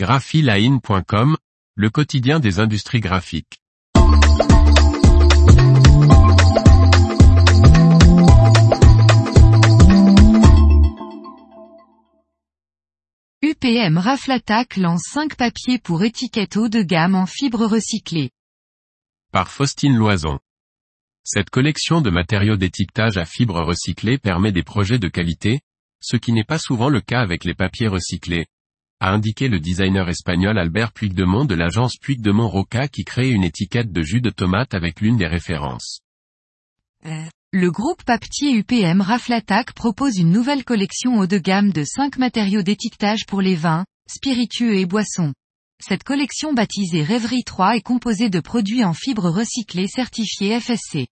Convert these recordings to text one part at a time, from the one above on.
graphiline.com, le quotidien des industries graphiques. UPM Raflatac lance 5 papiers pour étiquettes haut de gamme en fibres recyclées. Par Faustine Loison. Cette collection de matériaux d'étiquetage à fibres recyclées permet des projets de qualité, ce qui n'est pas souvent le cas avec les papiers recyclés, a indiqué le designer espagnol Albert Puigdemont de l'agence Puigdemont Roca qui crée une étiquette de jus de tomate avec l'une des références. Le groupe papier UPM Raflatac propose une nouvelle collection haut de gamme de 5 matériaux d'étiquetage pour les vins, spiritueux et boissons. Cette collection baptisée Rêverie 3 est composée de produits en fibres recyclées certifiés FSC.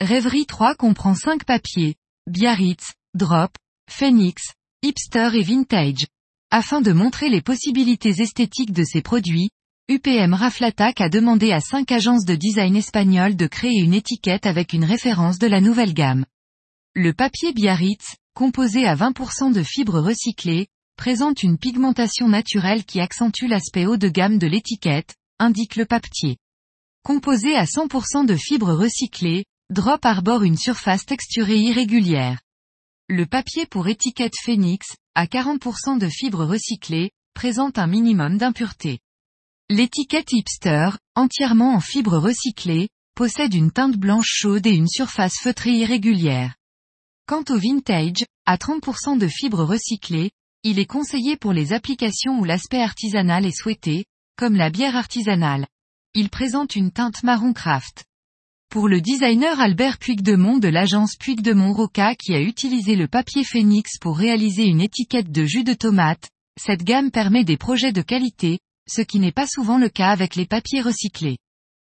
Rêverie 3 comprend 5 papiers, Biarritz, Drop, Phoenix, Hipster et Vintage. Afin de montrer les possibilités esthétiques de ces produits, UPM Raflatac a demandé à cinq agences de design espagnoles de créer une étiquette avec une référence de la nouvelle gamme. Le papier Biarritz, composé à 20% de fibres recyclées, présente une pigmentation naturelle qui accentue l'aspect haut de gamme de l'étiquette, indique le papier. Composé à 100% de fibres recyclées, Drop arbore une surface texturée irrégulière. Le papier pour étiquette Phoenix, à 40% de fibres recyclées, présente un minimum d'impureté. L'étiquette hipster, entièrement en fibres recyclées, possède une teinte blanche chaude et une surface feutrée irrégulière. Quant au vintage, à 30% de fibres recyclées, il est conseillé pour les applications où l'aspect artisanal est souhaité, comme la bière artisanale. Il présente une teinte marron craft. Pour le designer Albert Puigdemont de l'agence Puigdemont Roca qui a utilisé le papier Phoenix pour réaliser une étiquette de jus de tomate, cette gamme permet des projets de qualité, ce qui n'est pas souvent le cas avec les papiers recyclés.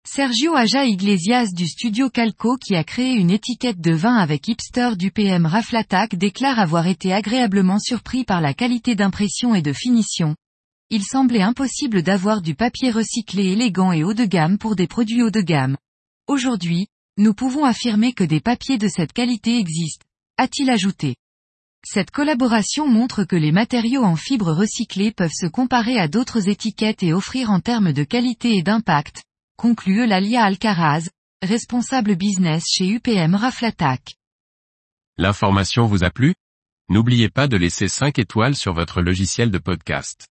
Sergio Aja Iglesias du studio Calco qui a créé une étiquette de vin avec hipster du PM Raflatac déclare avoir été agréablement surpris par la qualité d'impression et de finition. Il semblait impossible d'avoir du papier recyclé élégant et haut de gamme pour des produits haut de gamme. Aujourd'hui, nous pouvons affirmer que des papiers de cette qualité existent, a-t-il ajouté. Cette collaboration montre que les matériaux en fibres recyclées peuvent se comparer à d'autres étiquettes et offrir en termes de qualité et d'impact, conclut Eulalia Alcaraz, responsable business chez UPM Raflatac. L'information vous a plu? N'oubliez pas de laisser 5 étoiles sur votre logiciel de podcast.